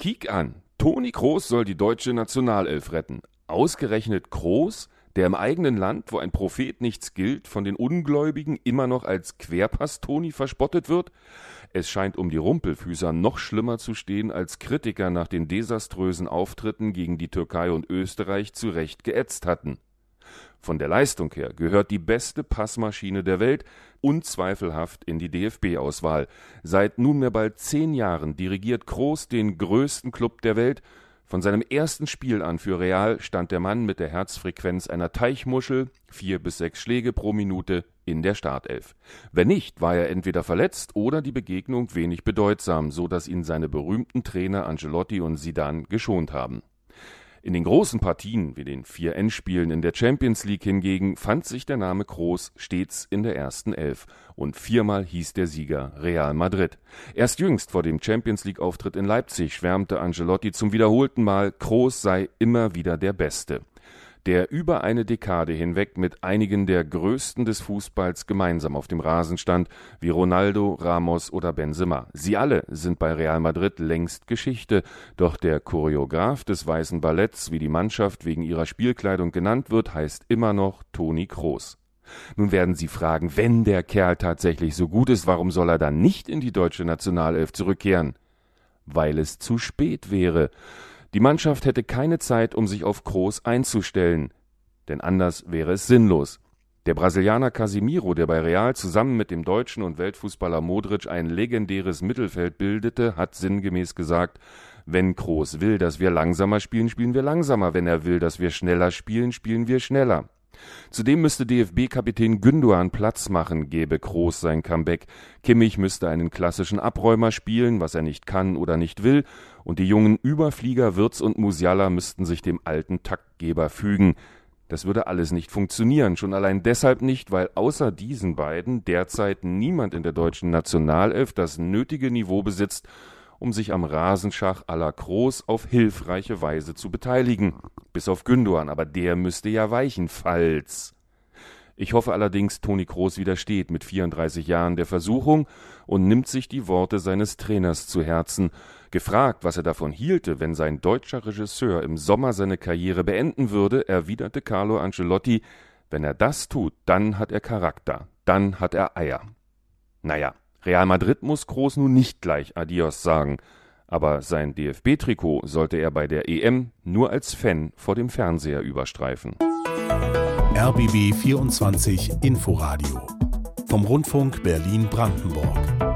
Kiek an. Toni Kroos soll die deutsche Nationalelf retten. Ausgerechnet Kroos, der im eigenen Land, wo ein Prophet nichts gilt, von den Ungläubigen immer noch als Querpass-Toni verspottet wird? Es scheint um die Rumpelfüßer noch schlimmer zu stehen, als Kritiker nach den desaströsen Auftritten gegen die Türkei und Österreich zu Recht geätzt hatten. Von der Leistung her gehört die beste Passmaschine der Welt unzweifelhaft in die DFB-Auswahl. Seit nunmehr bald zehn Jahren dirigiert Kroos den größten Club der Welt. Von seinem ersten Spiel an für Real stand der Mann mit der Herzfrequenz einer Teichmuschel, vier bis sechs Schläge pro Minute, in der Startelf. Wenn nicht, war er entweder verletzt oder die Begegnung wenig bedeutsam, so dass ihn seine berühmten Trainer Angelotti und Sidan geschont haben. In den großen Partien, wie den vier Endspielen in der Champions League hingegen, fand sich der Name Kroos stets in der ersten Elf und viermal hieß der Sieger Real Madrid. Erst jüngst vor dem Champions League Auftritt in Leipzig schwärmte Angelotti zum wiederholten Mal, Kroos sei immer wieder der Beste der über eine Dekade hinweg mit einigen der Größten des Fußballs gemeinsam auf dem Rasen stand, wie Ronaldo, Ramos oder Benzema. Sie alle sind bei Real Madrid längst Geschichte, doch der Choreograf des Weißen Balletts, wie die Mannschaft wegen ihrer Spielkleidung genannt wird, heißt immer noch Toni Kroos. Nun werden Sie fragen, wenn der Kerl tatsächlich so gut ist, warum soll er dann nicht in die deutsche Nationalelf zurückkehren? Weil es zu spät wäre. Die Mannschaft hätte keine Zeit, um sich auf Kroos einzustellen, denn anders wäre es sinnlos. Der Brasilianer Casimiro, der bei Real zusammen mit dem Deutschen und Weltfußballer Modric ein legendäres Mittelfeld bildete, hat sinngemäß gesagt, wenn Kroos will, dass wir langsamer spielen, spielen wir langsamer, wenn er will, dass wir schneller spielen, spielen wir schneller. Zudem müsste DFB-Kapitän Gündoğan Platz machen, gäbe Kroos sein Comeback. Kimmich müsste einen klassischen Abräumer spielen, was er nicht kann oder nicht will, und die jungen Überflieger Wirz und Musiala müssten sich dem alten Taktgeber fügen. Das würde alles nicht funktionieren, schon allein deshalb nicht, weil außer diesen beiden derzeit niemand in der deutschen Nationalelf das nötige Niveau besitzt, um sich am Rasenschach à la Kroos auf hilfreiche Weise zu beteiligen. Bis auf Gündogan, aber der müsste ja weichen, falls. Ich hoffe allerdings, Toni Kroos widersteht mit 34 Jahren der Versuchung und nimmt sich die Worte seines Trainers zu Herzen. Gefragt, was er davon hielte, wenn sein deutscher Regisseur im Sommer seine Karriere beenden würde, erwiderte Carlo Ancelotti, wenn er das tut, dann hat er Charakter, dann hat er Eier. Naja, Real Madrid muss Groß nun nicht gleich Adios sagen, aber sein DFB-Trikot sollte er bei der EM nur als Fan vor dem Fernseher überstreifen. RBB 24 Inforadio vom Rundfunk Berlin-Brandenburg.